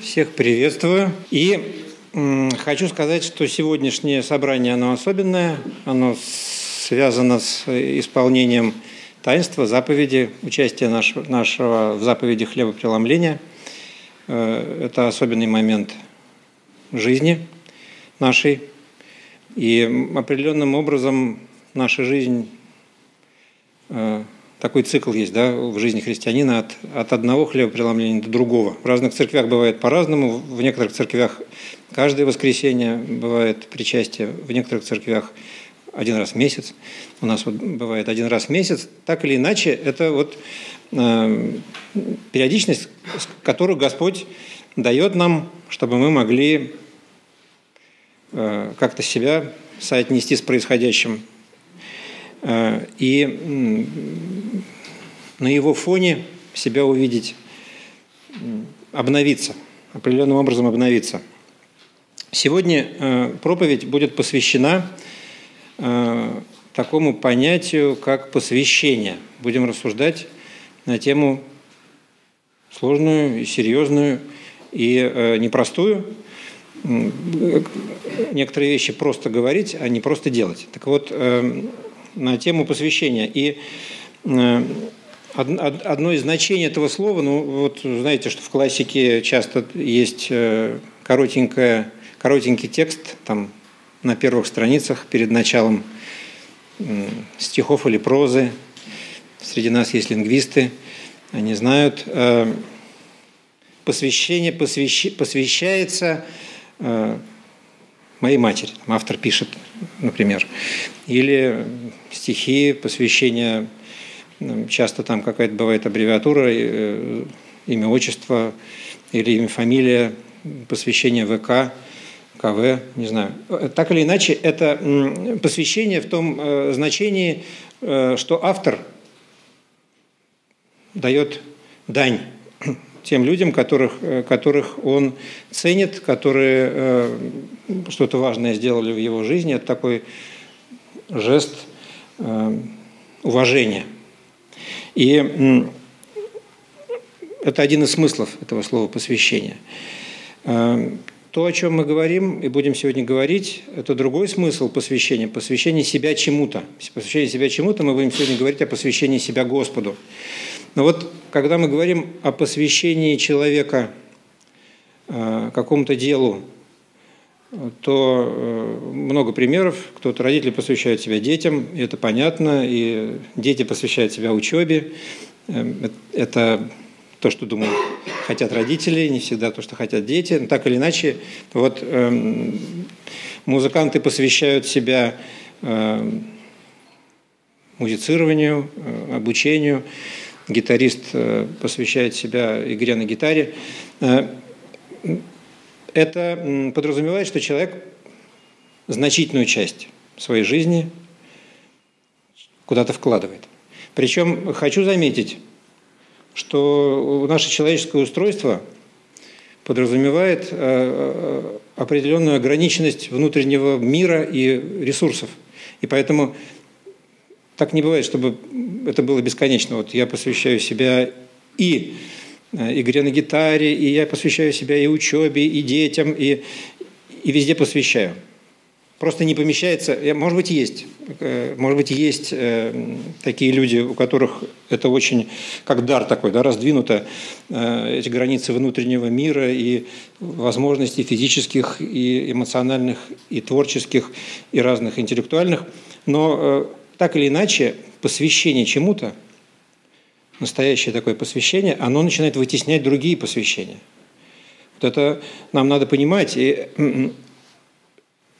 Всех приветствую. И хочу сказать, что сегодняшнее собрание, оно особенное. Оно связано с исполнением таинства, заповеди, участия нашего, нашего в заповеди хлебопреломления. Э, это особенный момент жизни нашей. И определенным образом наша жизнь э, такой цикл есть да, в жизни христианина от, от одного хлебопреломления до другого. В разных церквях бывает по-разному. В некоторых церквях каждое воскресенье бывает причастие, в некоторых церквях один раз в месяц. У нас вот бывает один раз в месяц. Так или иначе, это вот э, периодичность, которую Господь дает нам, чтобы мы могли э, как-то себя соотнести с происходящим и на его фоне себя увидеть, обновиться, определенным образом обновиться. Сегодня э, проповедь будет посвящена э, такому понятию, как посвящение. Будем рассуждать на тему сложную и серьезную и непростую. Некоторые вещи просто говорить, а не просто делать. Так вот, на тему посвящения. И э, одно из значений этого слова, ну вот знаете, что в классике часто есть э, коротенькое, коротенький текст там на первых страницах перед началом стихов или прозы. Среди нас есть лингвисты, они знают. Э, посвящение посвящ, посвящается моей матери. Автор пишет, например. Или стихи, посвящения, часто там какая-то бывает аббревиатура, э, имя, отчество или имя, фамилия, посвящение ВК, КВ, не знаю. Так или иначе, это посвящение в том э, значении, э, что автор дает дань тем людям, которых, которых он ценит, которые что-то важное сделали в его жизни. Это такой жест Э, уважения. И это один из смыслов этого слова посвящения. Э, то, о чем мы говорим и будем сегодня говорить, это другой смысл посвящения, посвящение себя чему-то. Посвящение себя чему-то мы будем сегодня говорить о посвящении себя Господу. Но вот когда мы говорим о посвящении человека э, какому-то делу, то э, много примеров. Кто-то родители посвящают себя детям, и это понятно, и дети посвящают себя учебе. Эм, это то, что, думаю, хотят родители, не всегда то, что хотят дети. Но так или иначе, вот э, музыканты посвящают себя э, музицированию, э, обучению, гитарист э, посвящает себя игре на гитаре. Э, это подразумевает, что человек значительную часть своей жизни куда-то вкладывает. Причем хочу заметить, что наше человеческое устройство подразумевает э, определенную ограниченность внутреннего мира и ресурсов. И поэтому так не бывает, чтобы это было бесконечно. Вот я посвящаю себя и Э, игре на гитаре, и я посвящаю себя и учебе, и детям, и, и везде посвящаю. Просто не помещается, может быть, есть, э, может быть, есть э, такие люди, у которых это очень, как дар такой, да, раздвинуто, эти границы внутреннего мира и возможностей физических, и эмоциональных, и творческих, и разных интеллектуальных. Но так или иначе, посвящение чему-то – настоящее такое посвящение, оно начинает вытеснять другие посвящения. Вот это нам надо понимать. И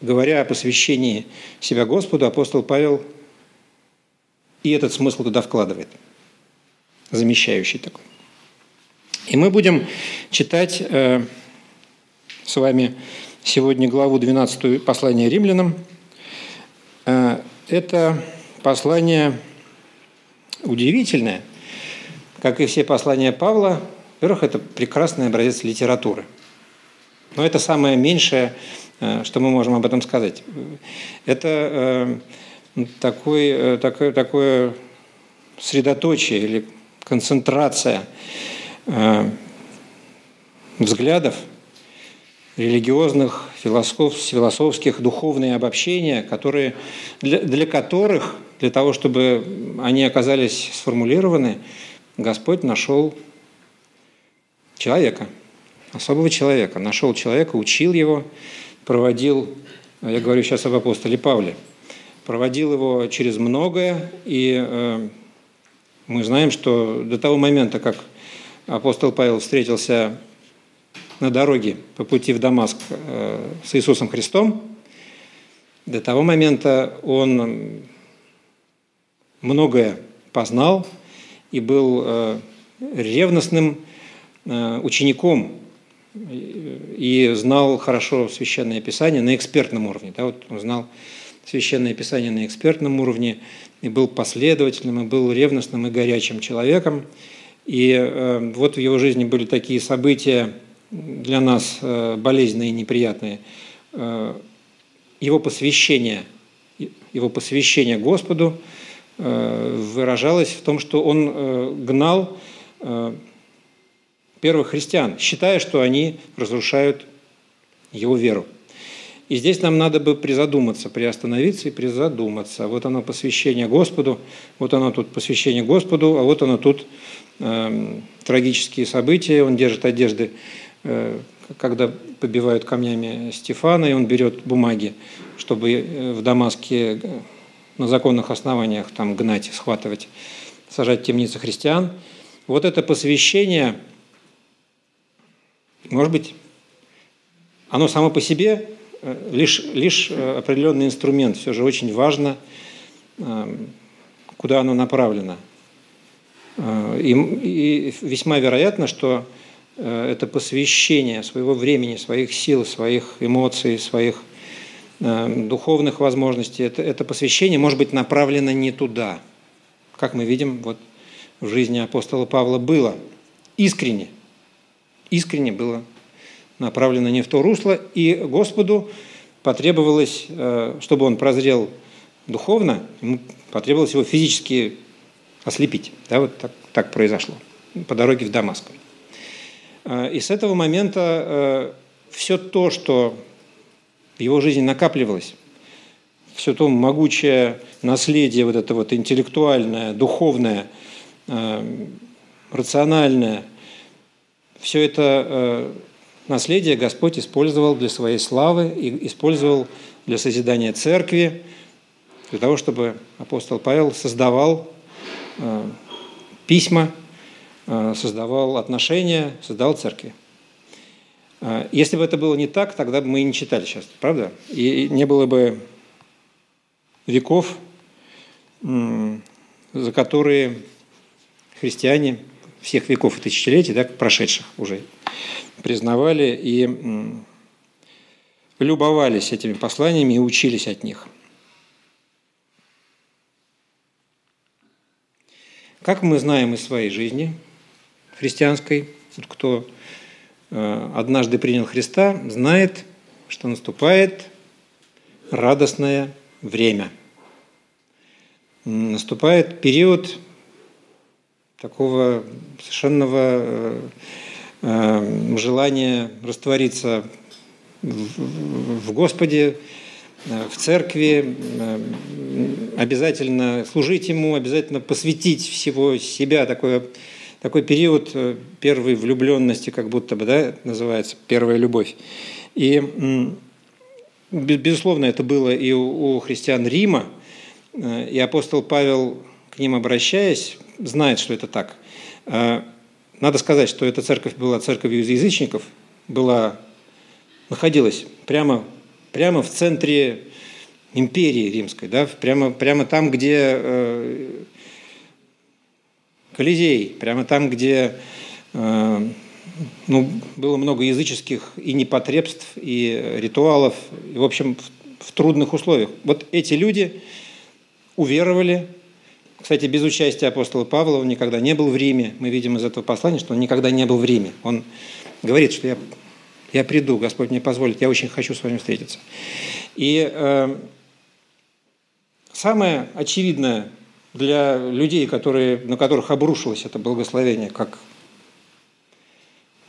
говоря о посвящении себя Господу, апостол Павел и этот смысл туда вкладывает, замещающий такой. И мы будем читать э, с вами сегодня главу 12 послания римлянам. Э, это послание удивительное – как и все послания Павла, во-первых, это прекрасный образец литературы. Но это самое меньшее, э, что мы можем об этом сказать. Это э, такой, э, такое, такое средоточие или концентрация взглядов, религиозных, философ, философских, духовные обобщения, которые, для, для которых, для того, чтобы они оказались сформулированы, Господь нашел человека, особого человека. Нашел человека, учил его, проводил, я говорю сейчас об апостоле Павле, проводил его через многое, и э, мы знаем, что до того момента, как апостол Павел встретился на дороге по пути в Дамаск э, с Иисусом Христом, до того момента он многое познал и был э, ревностным э, учеником и знал хорошо Священное Писание на экспертном уровне. Да, вот он знал Священное Писание на экспертном уровне и был последовательным, и был ревностным и горячим человеком. И вот в его жизни были такие события для нас э, болезненные и неприятные. Э, его посвящение, его посвящение Господу э, выражалось в том, что он гнал первых христиан, считая, что они разрушают его веру. И здесь нам надо бы призадуматься, приостановиться и призадуматься. Вот оно посвящение Господу, вот оно тут посвящение Господу, а вот оно тут э, трагические события. Он держит одежды, когда побивают камнями Стефана, и он берет бумаги, чтобы э, в Дамаске э, на законных основаниях там гнать, схватывать, сажать в темницы христиан. Вот это посвящение – может быть, оно само по себе э, лишь, лишь э, определенный инструмент, все же очень важно, э, куда оно направлено. И, и весьма вероятно, что это посвящение своего времени, своих сил, своих эмоций, своих духовных возможностей, это, это посвящение может быть направлено не туда, как мы видим вот в жизни апостола Павла было искренне – искренне было направлено не в то русло, и Господу потребовалось, э, чтобы он прозрел духовно, ему потребовалось его физически ослепить. Да, вот так, так произошло по дороге в Дамаск. Э, и с этого момента э, все то, что в его жизни накапливалось, все то могучее наследие, вот это вот интеллектуальное, духовное, рациональное – все это э, наследие Господь использовал для своей славы и использовал для созидания церкви, для того, чтобы апостол Павел создавал э, письма, э, создавал отношения, создавал церкви. Если бы это было не так, тогда бы мы и не читали сейчас, правда? И не было бы веков, за которые христиане всех веков и тысячелетий, да, прошедших уже, признавали и любовались этими посланиями и учились от них. Как мы знаем из своей жизни христианской, кто э, однажды принял Христа, знает, что наступает радостное время. Наступает период такого совершенного э, э, желания раствориться в Господе, в церкви, обязательно служить Ему, обязательно посвятить всего себя, такой, такой период первой влюбленности, как будто бы, да, называется, первая любовь. И, безусловно, это было и у христиан Рима, и апостол Павел, к ним обращаясь, знает, что это так. А, надо сказать, что эта церковь была церковью язычников, была, находилась прямо, прямо в центре империи римской, да, прямо, прямо там, где э, Колизей, прямо там, где э, ну, было много языческих и непотребств, и ритуалов, и, в общем, в, в трудных условиях. Вот эти люди уверовали кстати, без участия апостола Павла он никогда не был в Риме. Мы видим из этого послания, что он никогда не был в Риме. Он говорит, что я, я приду, Господь мне позволит, я очень хочу с вами встретиться. И э, самое очевидное для людей, которые, на которых обрушилось это благословение, как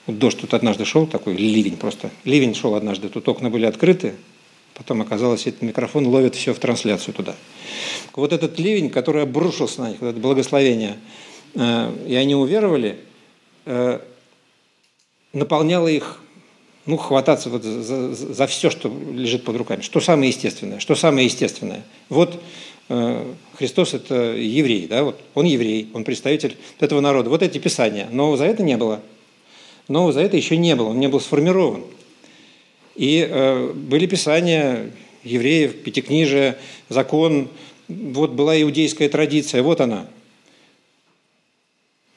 дождь тут однажды шел, такой ливень просто. Ливень шел однажды, тут окна были открыты, потом оказалось, этот микрофон ловит все в трансляцию туда. Вот этот ливень, который обрушился на них, вот это благословение, э, и они уверовали, э, наполняло их ну, хвататься вот за, за, за все, что лежит под руками. Что самое естественное? Что самое естественное? Вот Христос – это еврей, да, вот он еврей, он представитель этого народа. Вот эти писания. Но за это не было. Но за это еще не было, он не был сформирован. И э, были писания евреев, пятикнижие, закон, вот была иудейская традиция, вот она.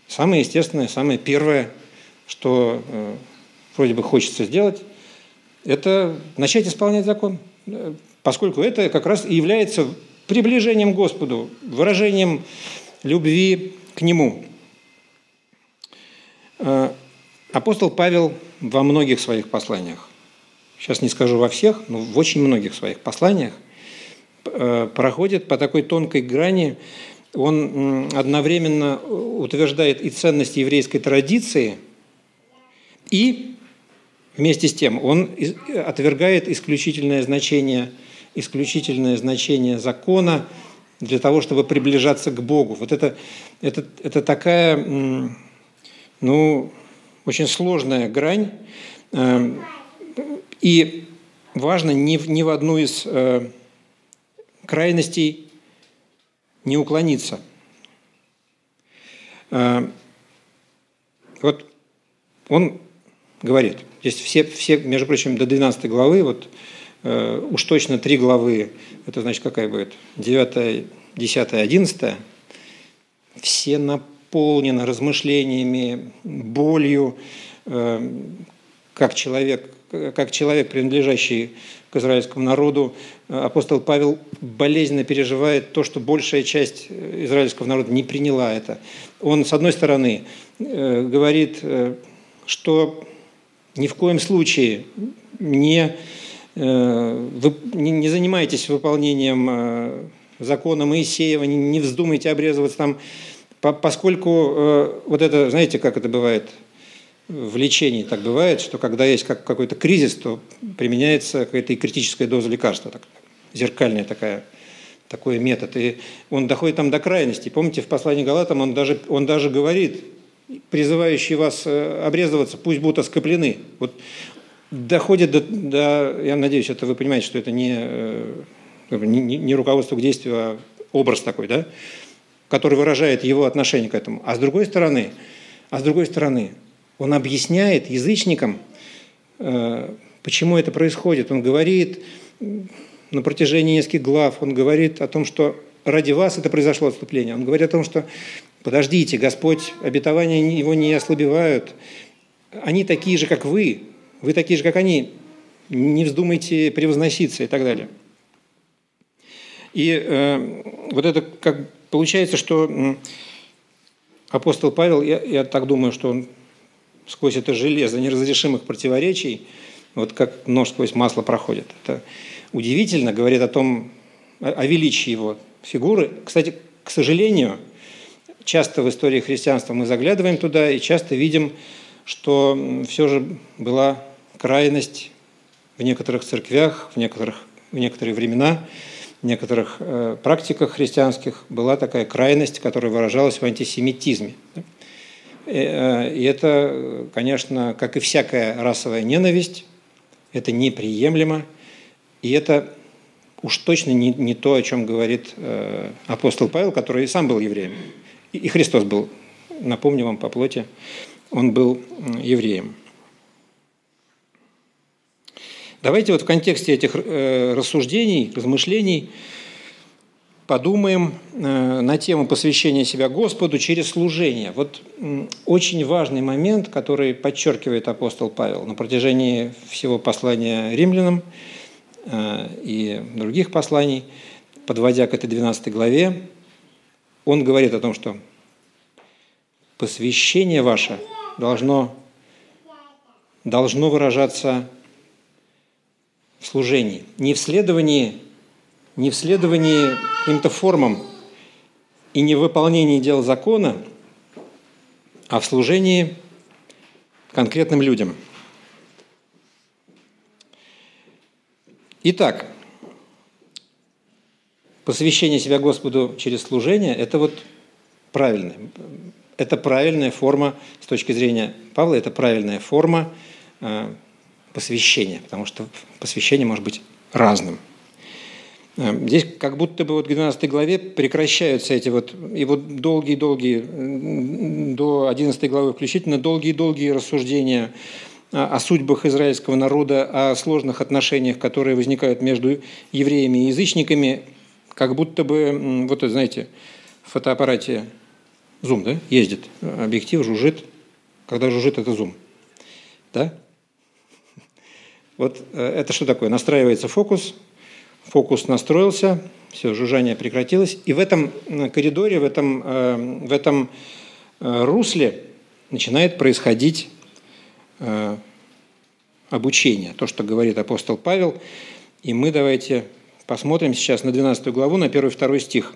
Самое естественное, самое первое, что э, вроде бы хочется сделать, это начать исполнять закон, поскольку это как раз и является приближением к Господу, выражением любви к Нему. Э, апостол Павел во многих своих посланиях, сейчас не скажу во всех, но в очень многих своих посланиях, э, проходит по такой тонкой грани, он одновременно утверждает и ценность еврейской традиции, и Вместе с тем, он отвергает исключительное значение, исключительное значение закона для того, чтобы приближаться к Богу. Вот это, это, это такая, ну, очень сложная грань, эм, и важно ни, ни в одну из э, крайностей не уклониться. Э, вот он говорит – Здесь все, все, между прочим, до 12 главы, вот э, уж точно три главы, это значит какая будет? 9, 10, 11, все наполнены размышлениями, болью, э, как человек, как человек, принадлежащий к израильскому народу, апостол Павел болезненно переживает то, что большая часть израильского народа не приняла это. Он, с одной стороны, э, говорит, э, что ни в коем случае не, э, вы, не, занимайтесь выполнением э, закона Моисеева, не, вздумайте обрезываться там, по, поскольку э, вот это, знаете, как это бывает, в лечении так бывает, что когда есть как, какой-то кризис, то применяется какая-то и критическая доза лекарства, так, зеркальная такая, такой метод. И он доходит там до крайности. Помните, в послании Галатам он даже, он даже говорит, призывающие вас э, обрезываться, пусть будут оскоплены. Вот доходит до, до, я надеюсь, это вы понимаете, что это не, э, не, не руководство к действию, а образ такой, да, который выражает его отношение к этому. А с другой стороны, а с другой стороны, он объясняет язычникам, э, почему это происходит. Он говорит на протяжении нескольких глав, он говорит о том, что ради вас это произошло отступление. Он говорит о том, что Подождите, Господь, обетования его не ослабевают. Они такие же, как вы. Вы такие же, как они. Не вздумайте превозноситься и так далее. И э, вот это как получается, что апостол Павел, я, я так думаю, что он сквозь это железо неразрешимых противоречий, вот как нож сквозь масло проходит. Это удивительно, говорит о том, о величии его фигуры. Кстати, к сожалению, часто в истории христианства мы заглядываем туда и часто видим, что все же была крайность в некоторых церквях, в, некоторых, в некоторые времена, в некоторых э, практиках христианских была такая крайность, которая выражалась в антисемитизме. И, э, и это, конечно, как и всякая расовая ненависть, это неприемлемо, и это уж точно не, не то, о чем говорит э, апостол Павел, который и сам был евреем. И Христос был, напомню вам по плоти, он был евреем. Давайте вот в контексте этих э, рассуждений, размышлений подумаем э, на тему посвящения себя Господу через служение. Вот очень важный момент, который подчеркивает апостол Павел на протяжении всего послания римлянам э, и других посланий, подводя к этой 12 главе, он говорит о том, что посвящение ваше должно, должно выражаться служении. Не в следовании, не в следовании каким-то формам и не в выполнении дел закона, а в служении конкретным людям. Итак, посвящение себя Господу через служение – это вот правильное. Это правильная форма, с точки зрения Павла, это правильная форма э, посвящения, потому что посвящение может быть разным. Э, здесь как будто бы вот в 12 главе прекращаются эти вот, и вот долгие-долгие, до 11 главы включительно, долгие-долгие рассуждения о судьбах израильского народа, о сложных отношениях, которые возникают между евреями и язычниками, как будто бы, вот, знаете, в фотоаппарате зум, да, ездит, объектив жужжит. Когда жужжит, это зум. Да? Вот э, это что такое? Настраивается фокус, фокус настроился, все, жужжание прекратилось. И в этом э, коридоре, в этом, э, в этом русле начинает происходить обучение, то, что говорит апостол Павел. И мы давайте посмотрим сейчас на 12 главу, на 1-2 стих.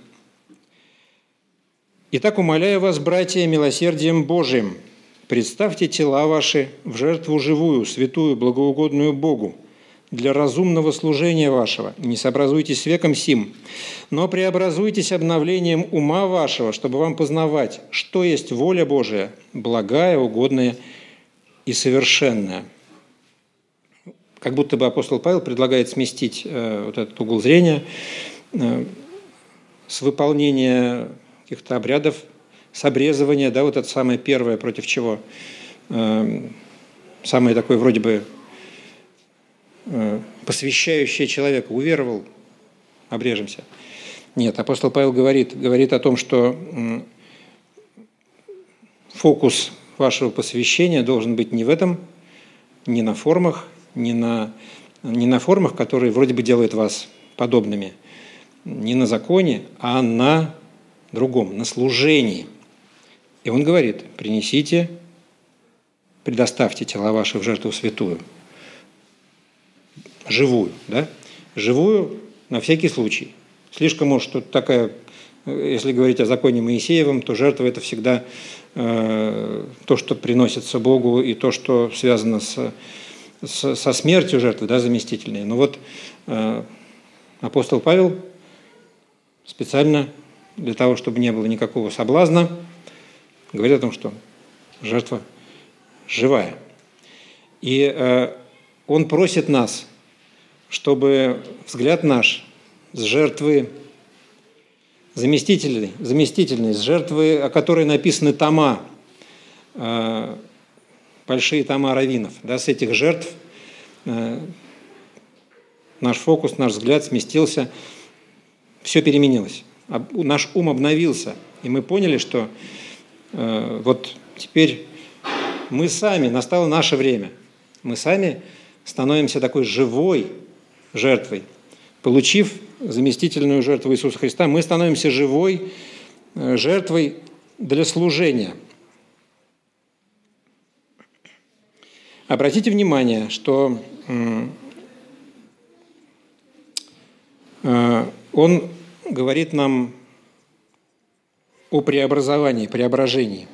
«Итак, умоляю вас, братья, милосердием Божиим, представьте тела ваши в жертву живую, святую, благоугодную Богу, для разумного служения вашего. Не сообразуйтесь с веком сим, но преобразуйтесь обновлением ума вашего, чтобы вам познавать, что есть воля Божия, благая, угодная и совершенная». Как будто бы апостол Павел предлагает сместить э, вот этот угол зрения э, с выполнения каких-то обрядов, с обрезывания, да, вот это самое первое, против чего э, самое такое вроде бы посвящающее человека, уверовал, обрежемся. Нет, апостол Павел говорит, говорит о том, что фокус вашего посвящения должен быть не в этом, не на формах, не на, не на формах, которые вроде бы делают вас подобными, не на законе, а на другом, на служении. И он говорит, принесите, предоставьте тела ваши в жертву святую, живую, да? Живую на всякий случай. Слишком уж тут такая, если говорить о законе Моисеевом, то жертва это всегда э, то, что приносится Богу, и то, что связано с со смертью жертвы, да, заместительные. Но вот э, апостол Павел специально для того, чтобы не было никакого соблазна, говорит о том, что жертва живая. И э, он просит нас, чтобы взгляд наш с жертвы заместительной, заместительной с жертвы, о которой написаны тома, э, большие тома раввинов. Да, с этих жертв э, наш фокус, наш взгляд сместился, все переменилось. Наш ум обновился, и мы поняли, что вот теперь мы сами, настало наше время, мы сами становимся такой живой жертвой. Получив заместительную жертву Иисуса Христа, мы становимся живой э, жертвой для служения – Обратите внимание, что э, он говорит нам о преобразовании, преображении.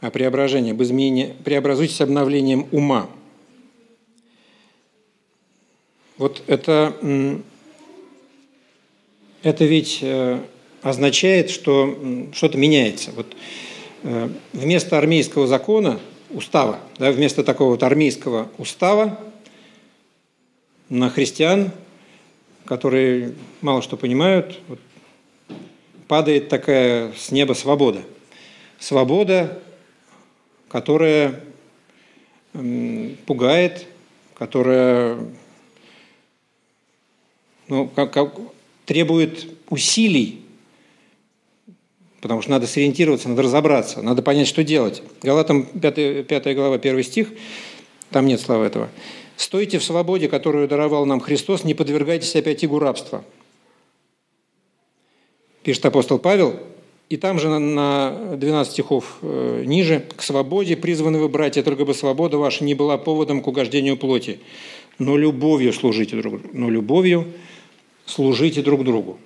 О преображении, об изменении, преобразуйтесь обновлением ума. Вот это, это ведь э, означает, что что-то меняется. Вот э, вместо армейского закона – устава. Да, вместо такого вот армейского устава на христиан, которые мало что понимают, вот, падает такая с неба свобода. Свобода, которая пугает, которая ну, как, как, требует усилий потому что надо сориентироваться, надо разобраться, надо понять, что делать. Галатам 5, 5 глава, 1 стих, там нет слова этого. «Стойте в свободе, которую даровал нам Христос, не подвергайтесь опять игу рабства». Пишет апостол Павел, и там же на 12 стихов э, ниже, «К свободе призваны вы, братья, только бы свобода ваша не была поводом к угождению плоти, но любовью служите друг другу». Но любовью служите друг другу.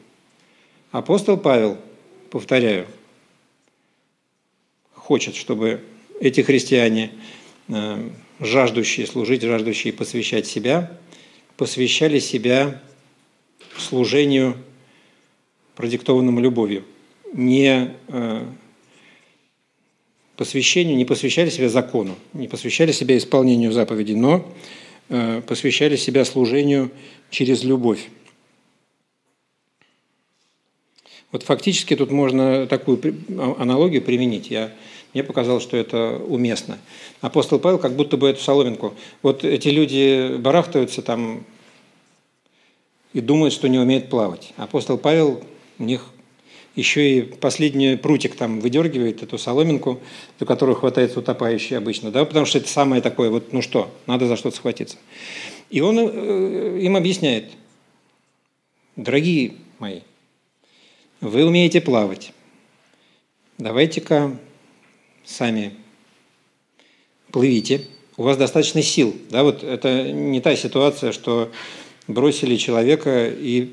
Апостол Павел – повторяю, хочет, чтобы эти христиане, э, жаждущие служить, жаждущие посвящать себя, посвящали себя служению, продиктованному любовью, не э, посвящению, не посвящали себя закону, не посвящали себя исполнению заповедей, но э, посвящали себя служению через любовь. Вот фактически тут можно такую а, аналогию применить. Я, мне показалось, что это уместно. Апостол Павел как будто бы эту соломинку. Вот эти люди барахтаются там и думают, что не умеют плавать. Апостол Павел у них еще и последний прутик там выдергивает, эту соломинку, за которую хватается утопающий обычно, да, потому что это самое такое, вот, ну что, надо за что-то схватиться. И он э, им объясняет, дорогие мои, вы умеете плавать. Давайте-ка сами плывите. У вас достаточно сил. Да, вот это не та ситуация, что бросили человека и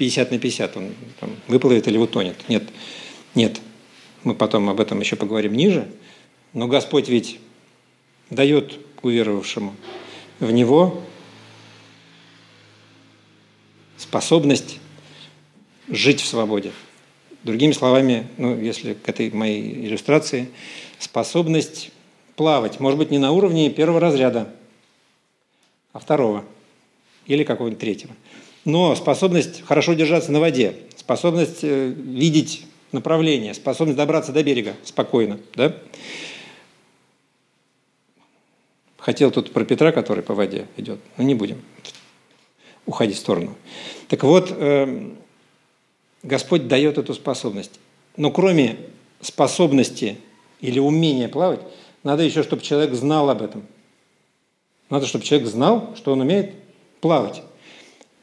50 на 50 он там, выплывет или утонет. Нет, нет. Мы потом об этом еще поговорим ниже. Но Господь ведь дает уверовавшему в Него способность жить в свободе. Другими словами, ну, если к этой моей иллюстрации, способность плавать, может быть, не на уровне первого разряда, а второго или какого-нибудь третьего. Но способность хорошо держаться на воде, способность э, видеть направление, способность добраться до берега спокойно. Да? Хотел тут про Петра, который по воде идет, но не будем уходить в сторону. Так вот, эм, Господь дает эту способность. Но кроме способности или умения плавать, надо еще, чтобы человек знал об этом. Надо, чтобы человек знал, что он умеет плавать.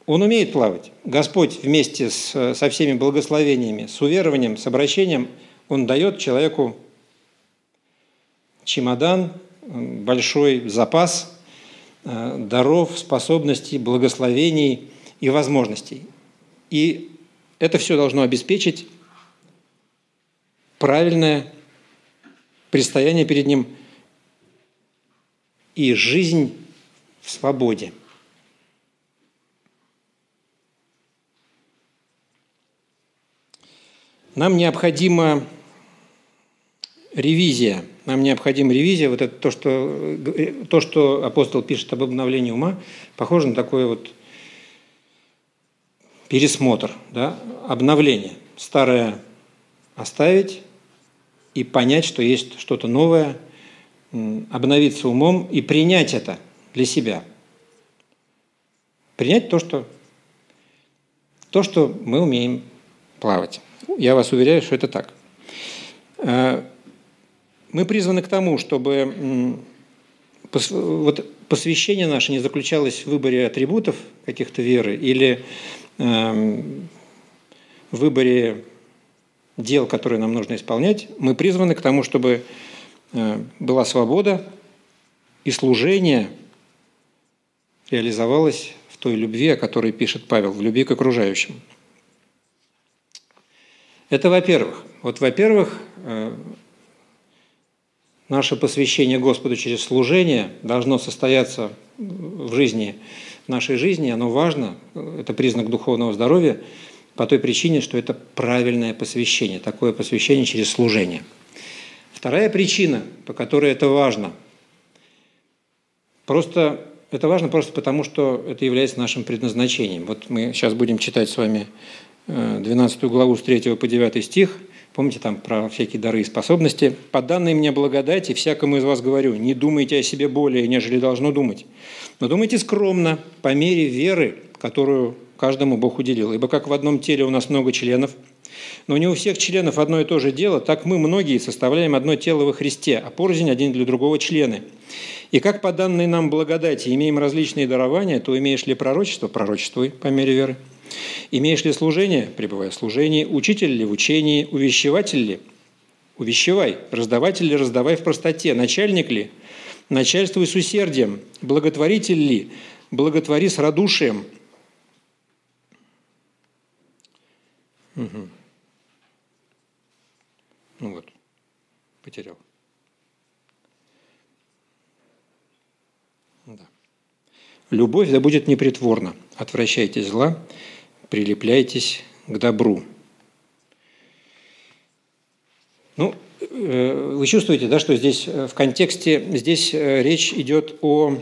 Он умеет плавать. Господь вместе с, со всеми благословениями, с уверованием, с обращением, Он дает человеку чемодан, большой запас э, даров, способностей, благословений и возможностей. И это все должно обеспечить правильное предстояние перед Ним и жизнь в свободе. Нам необходима ревизия. Нам необходима ревизия. Вот это то, что, то, что апостол пишет об обновлении ума, похоже на такое вот пересмотр, да, обновление. Старое оставить и понять, что есть что-то новое, обновиться умом и принять это для себя. Принять то, что, то, что мы умеем плавать. Я вас уверяю, что это так. Э, мы призваны к тому, чтобы вот посвящение наше не заключалось в выборе атрибутов каких-то веры или Эм, выборе дел, которые нам нужно исполнять, мы призваны к тому, чтобы э, была свобода и служение реализовалось в той любви, о которой пишет Павел, в любви к окружающим. Это во-первых. Вот во-первых, э, наше посвящение Господу через служение должно состояться в жизни нашей жизни, оно важно, это признак духовного здоровья, по той причине, что это правильное посвящение, такое посвящение через служение. Вторая причина, по которой это важно, просто это важно просто потому, что это является нашим предназначением. Вот мы сейчас будем читать с вами 12 э, главу с 3 по 9 стих – Помните там про всякие дары и способности? «По данной мне благодати всякому из вас говорю, не думайте о себе более, нежели должно думать, но думайте скромно, по мере веры, которую каждому Бог уделил. Ибо как в одном теле у нас много членов, но не у всех членов одно и то же дело, так мы многие составляем одно тело во Христе, а порознь один для другого члены. И как по данной нам благодати имеем различные дарования, то имеешь ли пророчество – пророчествуй по мере веры. Имеешь ли служение, пребывая в служении, учитель ли в учении, увещеватель ли, увещевай, раздаватель ли, раздавай в простоте, начальник ли, начальствуй с усердием, благотворитель ли, благотвори с радушием. Угу. Ну вот, потерял. Да. Любовь да будет непритворна. Отвращайте зла, прилепляйтесь к добру. Ну, э, вы чувствуете, да, что здесь э, в контексте, здесь э, речь идет о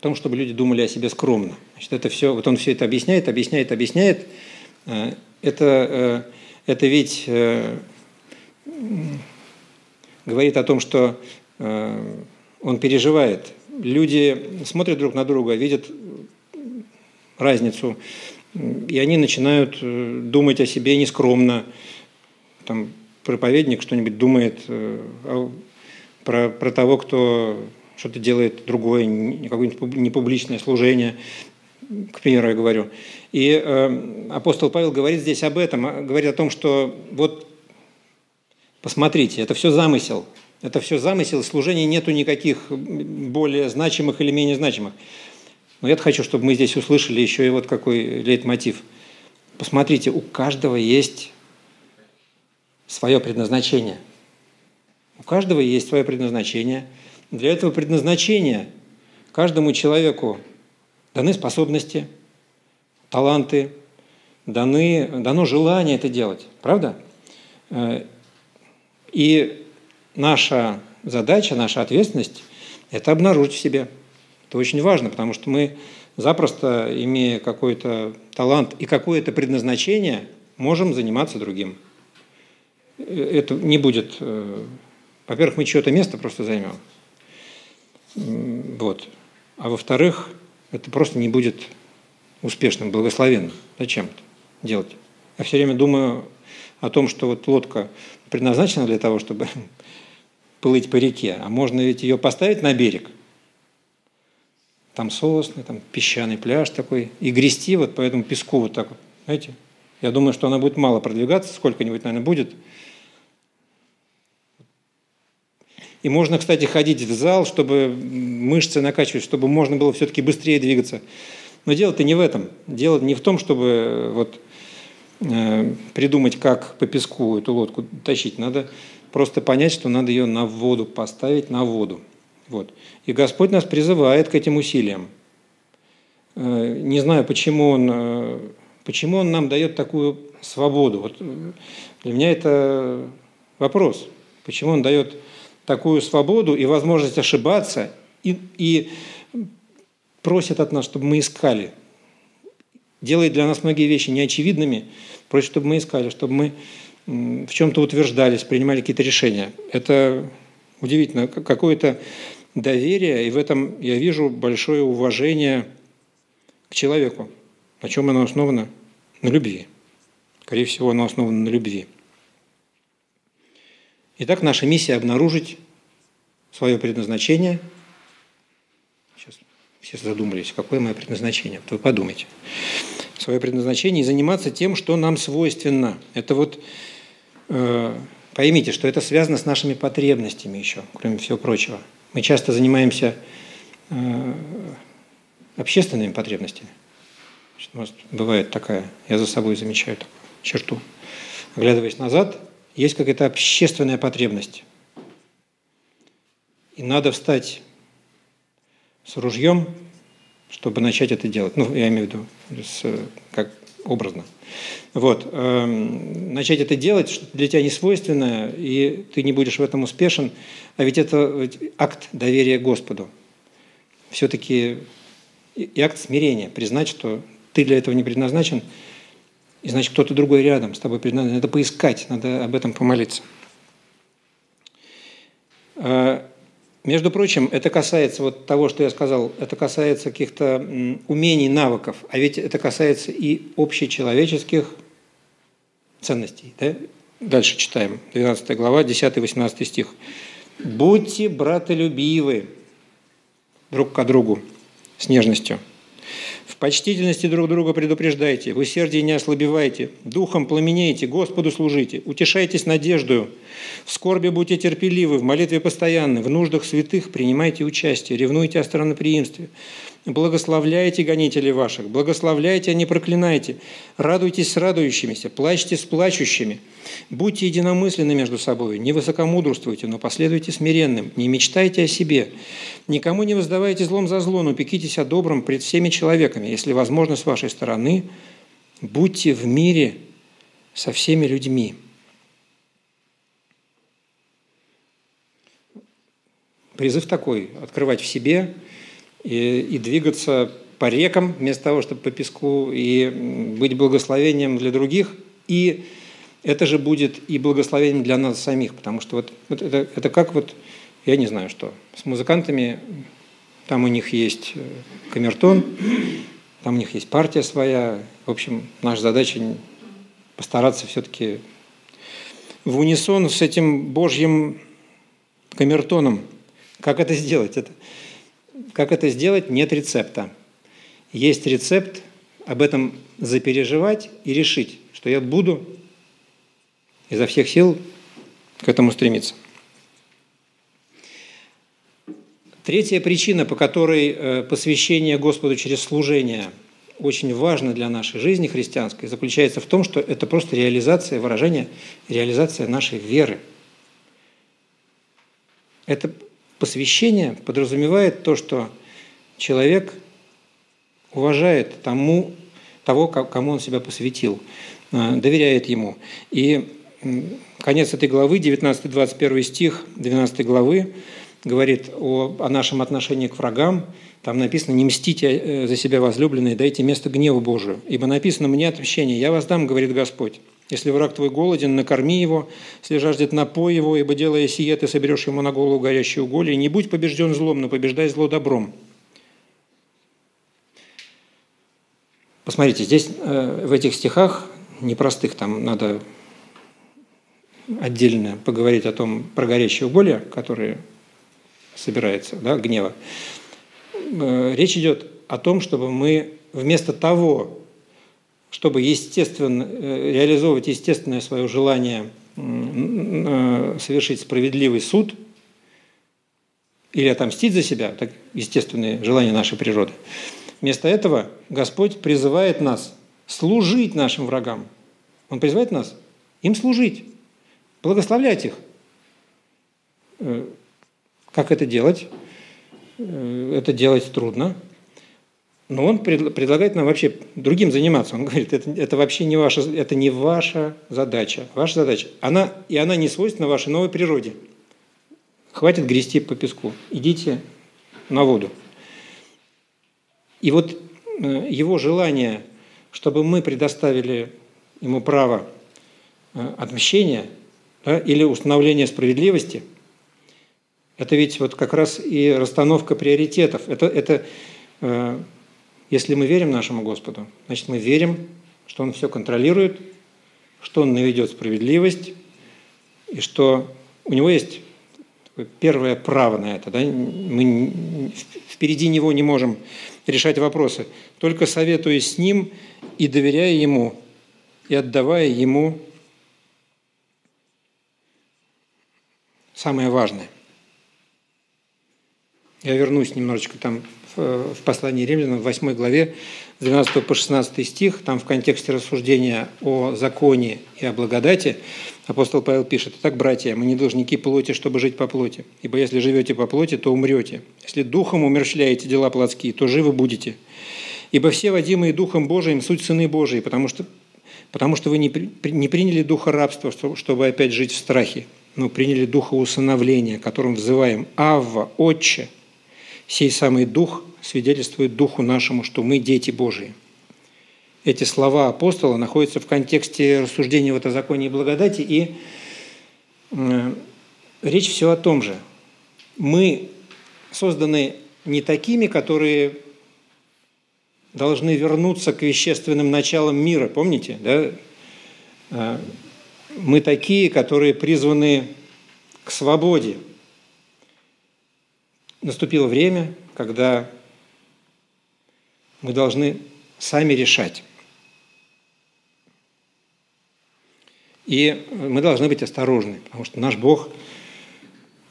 том, чтобы люди думали о себе скромно. Значит, это все, вот он все это объясняет, объясняет, объясняет. Это, это ведь говорит о том, что он переживает. Люди смотрят друг на друга, видят разницу, и они начинают думать о себе нескромно, там проповедник что-нибудь думает э, про, про того, кто что-то делает другое, какое-нибудь непубличное служение, к примеру, я говорю. И э, апостол Павел говорит здесь об этом, а, говорит о том, что вот посмотрите, это все замысел, это все замысел, служений нету никаких более значимых или менее значимых. Но я хочу, чтобы мы здесь услышали еще и вот какой лейтмотив. Посмотрите, у каждого есть свое предназначение. У каждого есть свое предназначение. Для этого предназначения каждому человеку даны способности, таланты, даны, дано желание это делать. Правда? Э, и наша задача, наша ответственность – это обнаружить в себе. Это очень важно, потому что мы запросто, имея какой-то талант и какое-то предназначение, можем заниматься другим это не будет... Э, во-первых, мы чье-то место просто займем. Вот. А во-вторых, это просто не будет успешным, благословенным. Зачем это делать? Я все время думаю о том, что вот лодка предназначена для того, чтобы плыть по реке, а можно ведь ее поставить на берег. Там сосны, там песчаный пляж такой, и грести вот по этому песку вот так вот, знаете. Я думаю, что она будет мало продвигаться, сколько-нибудь, наверное, будет – И можно, кстати, ходить в зал, чтобы мышцы накачивать, чтобы можно было все-таки быстрее двигаться. Но дело-то не в этом. Дело не в том, чтобы э, вот, э, придумать, как по песку эту лодку тащить. Надо просто понять, что надо ее на воду поставить, на воду. Вот. И Господь нас призывает к этим усилиям. Э, не знаю, почему Он, э, почему он нам дает такую свободу. Вот э, для меня это вопрос. Почему Он дает такую свободу и возможность ошибаться, и, и просит от нас, чтобы мы искали. Делает для нас многие вещи неочевидными, просит, чтобы мы искали, чтобы мы в чем-то утверждались, принимали какие-то решения. Это удивительно, какое-то доверие, и в этом я вижу большое уважение к человеку. На чем оно основано? На любви. Скорее всего, оно основано на любви. Итак, наша миссия – обнаружить свое предназначение. Сейчас все задумались, какое мое предназначение. Вот вы подумайте. Свое предназначение и заниматься тем, что нам свойственно. Это вот, э, поймите, что это связано с нашими потребностями еще, кроме всего прочего. Мы часто занимаемся э, общественными потребностями. У бывает такая, я за собой замечаю такую черту. Оглядываясь назад, есть какая-то общественная потребность. И надо встать с ружьем, чтобы начать это делать. Ну, я имею в виду, с, как образно. Вот. Э, начать это делать, что для тебя не свойственно, и ты не будешь в этом успешен. А ведь это акт доверия Господу. Все-таки и акт смирения. Признать, что ты для этого не предназначен – и значит, кто-то другой рядом с тобой предназначен. Надо поискать, надо об этом помолиться. Между прочим, это касается вот того, что я сказал, это касается каких-то умений, навыков, а ведь это касается и общечеловеческих ценностей. Да? Дальше читаем, 12 глава, 10-18 стих. «Будьте братолюбивы друг к другу с нежностью, в почтительности друг друга предупреждайте, в усердии не ослабевайте, духом пламенейте, Господу служите, утешайтесь надеждою, в скорби будьте терпеливы, в молитве постоянны, в нуждах святых принимайте участие, ревнуйте о странноприимстве, Благословляйте гонителей ваших, благословляйте, а не проклинайте. Радуйтесь с радующимися, плачьте с плачущими. Будьте единомысленны между собой, не высокомудрствуйте, но последуйте смиренным. Не мечтайте о себе. Никому не воздавайте злом за зло, но пекитесь о добром пред всеми человеками. Если возможно с вашей стороны, будьте в мире со всеми людьми. Призыв такой – открывать в себе – и, и двигаться по рекам вместо того, чтобы по песку, и быть благословением для других. И это же будет и благословением для нас самих, потому что вот, вот это, это как вот, я не знаю что, с музыкантами, там у них есть э, камертон, там у них есть партия своя. В общем, наша задача постараться все-таки в унисон с этим Божьим камертоном. Как это сделать? Это, как это сделать? Нет рецепта. Есть рецепт об этом запереживать и решить, что я буду изо всех сил к этому стремиться. Третья причина, по которой э, посвящение Господу через служение очень важно для нашей жизни христианской, заключается в том, что это просто реализация, выражение, реализация нашей веры. Это посвящение подразумевает то, что человек уважает тому, того, кому он себя посвятил, э, доверяет ему. И конец этой главы, 19-21 стих 12 главы, говорит о, о нашем отношении к врагам. Там написано «Не мстите э, за себя, возлюбленные, дайте место гневу Божию, ибо написано «Мне отмщение, я вас дам, говорит Господь». Если враг твой голоден, накорми его, если жаждет, напой его, ибо делая сие, ты соберешь ему на голову горящие уголья. Не будь побежден злом, но побеждай зло добром. Посмотрите, здесь э, в этих стихах непростых, там надо отдельно поговорить о том, про горящие уголья, которые собирается, да, гнева. Э, речь идет о том, чтобы мы вместо того, чтобы естественно, э, реализовывать естественное свое желание э, совершить справедливый суд или отомстить за себя, так естественное желание нашей природы. Вместо этого Господь призывает нас служить нашим врагам. Он призывает нас им служить, благословлять их. Э, как это делать? Это делать трудно, но он предлагает нам вообще другим заниматься. Он говорит, это, это вообще не ваша, это не ваша задача. Ваша задача, она, и она не свойственна вашей новой природе. Хватит грести по песку, идите на воду. И вот э, его желание, чтобы мы предоставили ему право э, отмщения да, или установления справедливости, это ведь вот как раз и расстановка приоритетов. Это, это э, если мы верим нашему Господу, значит мы верим, что Он все контролирует, что Он наведет справедливость, и что у Него есть первое право на это. Да? Мы впереди Него не можем решать вопросы, только советуясь с Ним и доверяя Ему, и отдавая Ему самое важное. Я вернусь немножечко там в послании римлянам, в 8 главе, с 12 по 16 стих, там в контексте рассуждения о законе и о благодати, апостол Павел пишет, «Итак, братья, мы не должники плоти, чтобы жить по плоти, ибо если живете по плоти, то умрете. Если духом умерщвляете дела плотские, то живы будете. Ибо все водимые Духом Божиим суть сыны Божии, потому что, потому что вы не, не приняли духа рабства, чтобы опять жить в страхе, но приняли духа усыновления, которым взываем «Авва, Отче», Сей самый Дух свидетельствует Духу нашему, что мы дети Божии. Эти слова апостола находятся в контексте рассуждения вот о законе и благодати, и э, речь все о том же. Мы созданы не такими, которые должны вернуться к вещественным началам мира, помните, да? Э, мы такие, которые призваны к свободе, наступило время, когда мы должны сами решать. И мы должны быть осторожны, потому что наш Бог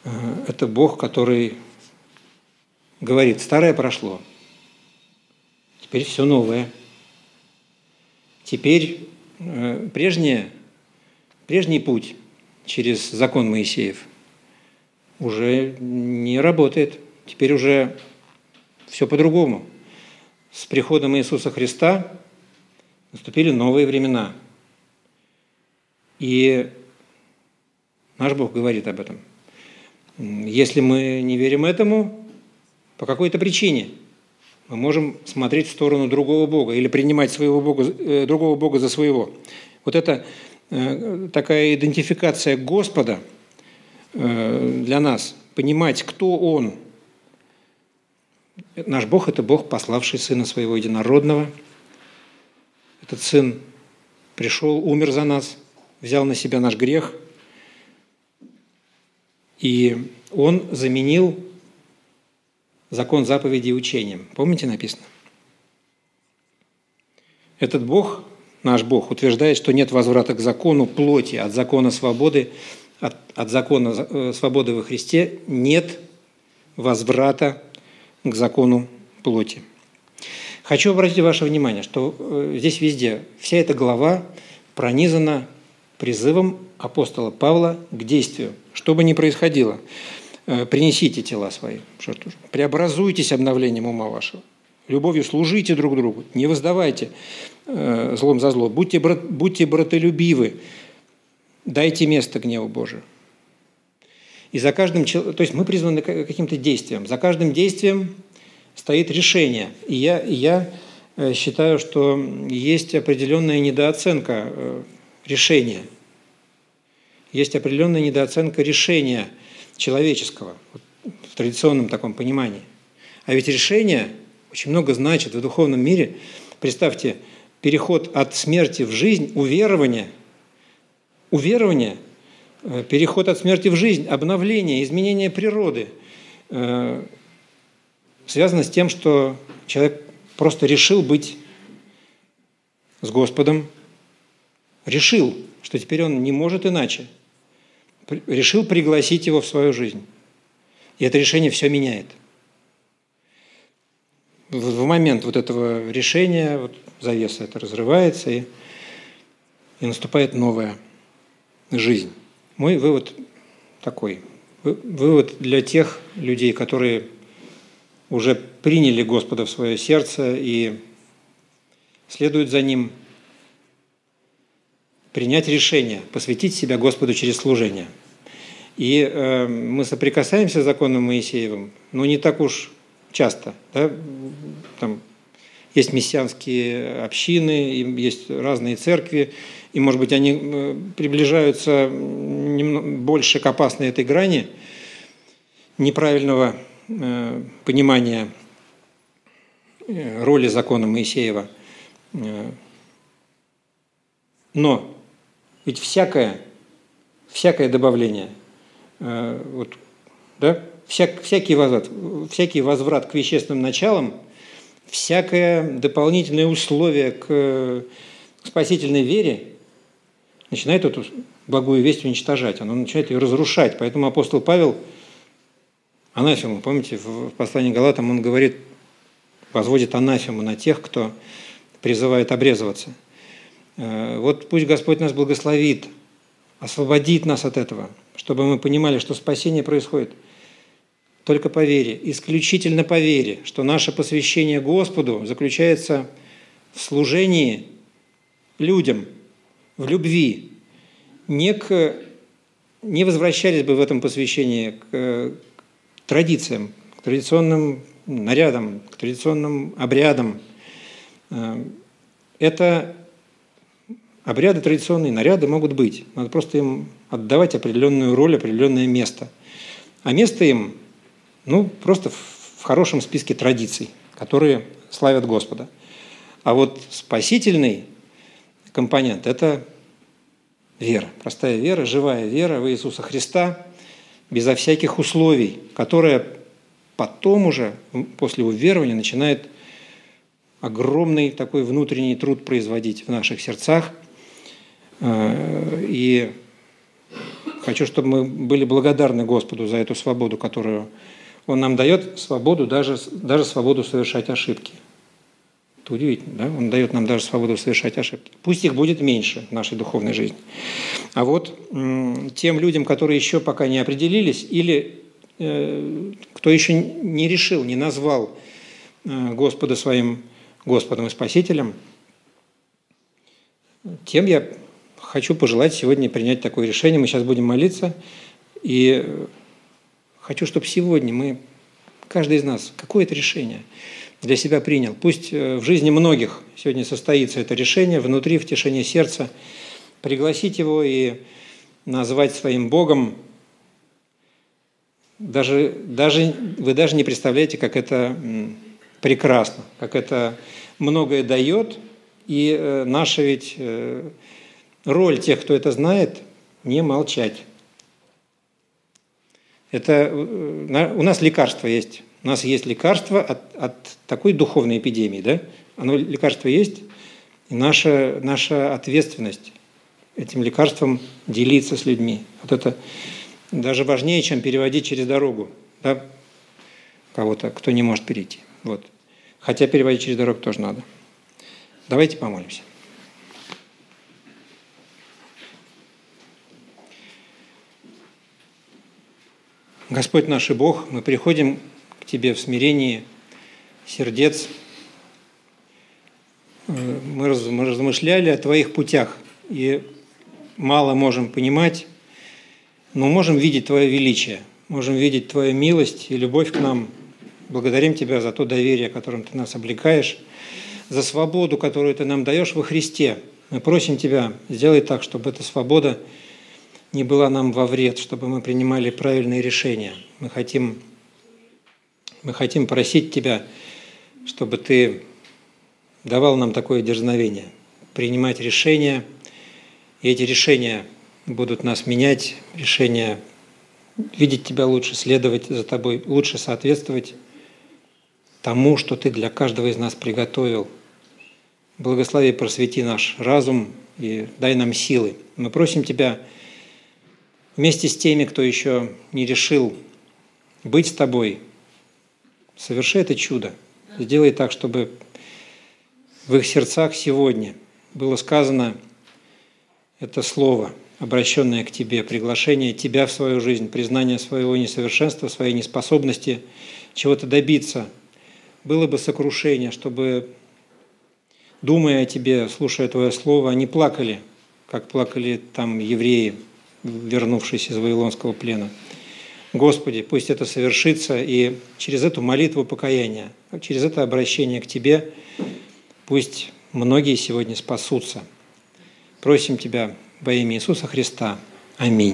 э, – это Бог, который говорит, старое прошло, теперь все новое. Теперь э, прежнее, прежний путь через закон Моисеев уже не работает. Теперь уже все по-другому. С приходом Иисуса Христа наступили новые времена. И наш Бог говорит об этом. Если мы не верим этому, по какой-то причине – мы можем смотреть в сторону другого Бога или принимать своего Бога, э, другого Бога за своего. Вот это э, такая идентификация Господа э, для нас, понимать, кто Он. Наш Бог – это Бог, пославший Сына Своего Единородного. Этот Сын пришел, умер за нас, взял на себя наш грех, и Он заменил закон заповедей учением. Помните написано? Этот Бог, наш Бог, утверждает, что нет возврата к закону плоти, от закона свободы, от, от закона э, свободы во Христе нет возврата к закону плоти. Хочу обратить ваше внимание, что э, здесь везде вся эта глава пронизана призывом апостола Павла к действию, что бы ни происходило. Э, принесите тела свои, преобразуйтесь обновлением ума вашего, любовью служите друг другу, не воздавайте э, злом за зло, будьте, брат, будьте братолюбивы, дайте место гневу Божию. И за каждым то есть мы призваны каким-то действиям. За каждым действием стоит решение. И я, и я э, считаю, что есть определенная недооценка решения. Есть определенная недооценка решения – человеческого, в традиционном таком понимании. А ведь решение очень много значит в духовном мире. Представьте, переход от смерти в жизнь, уверование, уверование, э, переход от смерти в жизнь, обновление, изменение природы э, связано с тем, что человек просто решил быть с Господом, решил, что теперь он не может иначе – решил пригласить его в свою жизнь. И это решение все меняет. В момент вот этого решения вот завеса это разрывается, и, и наступает новая жизнь. Мой вывод такой. Вывод для тех людей, которые уже приняли Господа в свое сердце и следуют за Ним – принять решение, посвятить себя Господу через служение. И э, мы соприкасаемся с законом Моисеевым, но не так уж часто. Да? Там есть мессианские общины, есть разные церкви, и, может быть, они э, приближаются больше к опасной этой грани неправильного э, понимания э, роли закона Моисеева. Но ведь всякое, всякое добавление, вот, да, всяк, всякий, возврат, всякий возврат к вещественным началам, всякое дополнительное условие к, к спасительной вере начинает эту благую весть уничтожать, оно начинает ее разрушать. Поэтому апостол Павел анафему, помните, в послании Галатам он говорит, возводит анафему на тех, кто призывает обрезываться – Э, вот пусть Господь нас благословит, освободит нас от этого, чтобы мы понимали, что спасение происходит только по вере, исключительно по вере, что наше посвящение Господу заключается в служении людям, в любви, не, к, не возвращались бы в этом посвящении к, к традициям, к традиционным нарядам, к традиционным обрядам. Э, это Обряды традиционные, наряды могут быть. Надо просто им отдавать определенную роль, определенное место. А место им, ну, просто в хорошем списке традиций, которые славят Господа. А вот спасительный компонент – это вера, простая вера, живая вера в Иисуса Христа, безо всяких условий, которая потом уже, после уверования, начинает огромный такой внутренний труд производить в наших сердцах – Э, и хочу, чтобы мы были благодарны Господу за эту свободу, которую Он нам дает, свободу, даже, даже свободу совершать ошибки. Это удивительно, да? Он дает нам даже свободу совершать ошибки. Пусть их будет меньше в нашей духовной жизни. А вот тем людям, которые еще пока не определились, или э, кто еще не решил, не назвал э, Господа своим Господом и Спасителем, тем я хочу пожелать сегодня принять такое решение. Мы сейчас будем молиться, и хочу, чтобы сегодня мы, каждый из нас, какое-то решение для себя принял. Пусть э, в жизни многих сегодня состоится это решение, внутри, в тишине сердца, пригласить его и назвать своим Богом. Даже, даже, вы даже не представляете, как это прекрасно, как это многое дает. И э, наша ведь э, роль тех, кто это знает, не молчать. Это, у нас лекарство есть у нас есть лекарство от, от такой духовной эпидемии, да? Оно лекарство есть, и наша, наша ответственность этим лекарством делиться с людьми. Вот это даже важнее, чем переводить через дорогу, да? Кого-то, кто не может перейти. Вот. Хотя переводить через дорогу тоже надо. Давайте помолимся. Господь наш и Бог, мы приходим к Тебе в смирении сердец. Э, мы размышляли о Твоих путях и мало можем понимать, но можем видеть Твое величие, можем видеть Твою милость и любовь к нам. Благодарим Тебя за то доверие, которым Ты нас облекаешь, за свободу, которую Ты нам даешь во Христе. Мы просим Тебя, сделай так, чтобы эта свобода не была нам во вред, чтобы мы принимали правильные решения. Мы хотим мы хотим просить Тебя, чтобы Ты давал нам такое дерзновение, принимать решения, и эти решения будут нас менять, решения видеть Тебя лучше, следовать за Тобой, лучше соответствовать тому, что Ты для каждого из нас приготовил. Благослови, просвети наш разум и дай нам силы. Мы просим Тебя вместе с теми, кто еще не решил быть с Тобой – Соверши это чудо. Сделай так, чтобы в их сердцах сегодня было сказано это слово, обращенное к тебе, приглашение тебя в свою жизнь, признание своего несовершенства, своей неспособности чего-то добиться. Было бы сокрушение, чтобы, думая о тебе, слушая твое слово, они плакали, как плакали там евреи, вернувшись из Вавилонского плена – Господи, пусть это совершится, и через эту молитву покаяния, через это обращение к Тебе, пусть многие сегодня спасутся. Просим Тебя во имя Иисуса Христа. Аминь.